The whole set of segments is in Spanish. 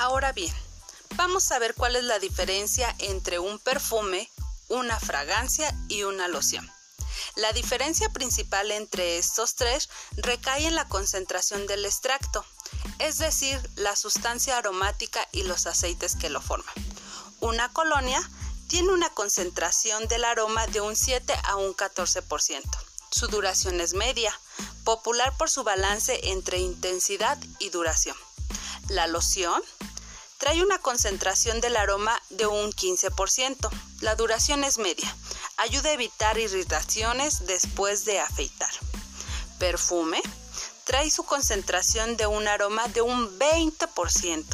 Ahora bien, vamos a ver cuál es la diferencia entre un perfume, una fragancia y una loción. La diferencia principal entre estos tres recae en la concentración del extracto, es decir, la sustancia aromática y los aceites que lo forman. Una colonia tiene una concentración del aroma de un 7 a un 14%. Su duración es media, popular por su balance entre intensidad y duración. La loción trae una concentración del aroma de un 15%. La duración es media. Ayuda a evitar irritaciones después de afeitar. Perfume trae su concentración de un aroma de un 20%.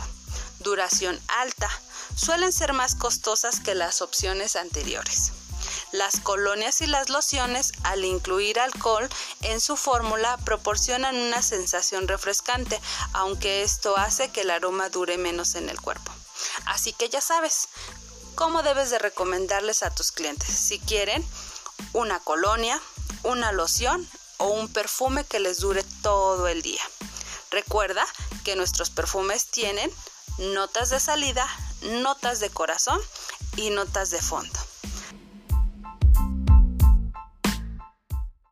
Duración alta. Suelen ser más costosas que las opciones anteriores. Las colonias y las lociones, al incluir alcohol en su fórmula, proporcionan una sensación refrescante, aunque esto hace que el aroma dure menos en el cuerpo. Así que ya sabes cómo debes de recomendarles a tus clientes. Si quieren una colonia, una loción o un perfume que les dure todo el día. Recuerda que nuestros perfumes tienen notas de salida, notas de corazón y notas de fondo.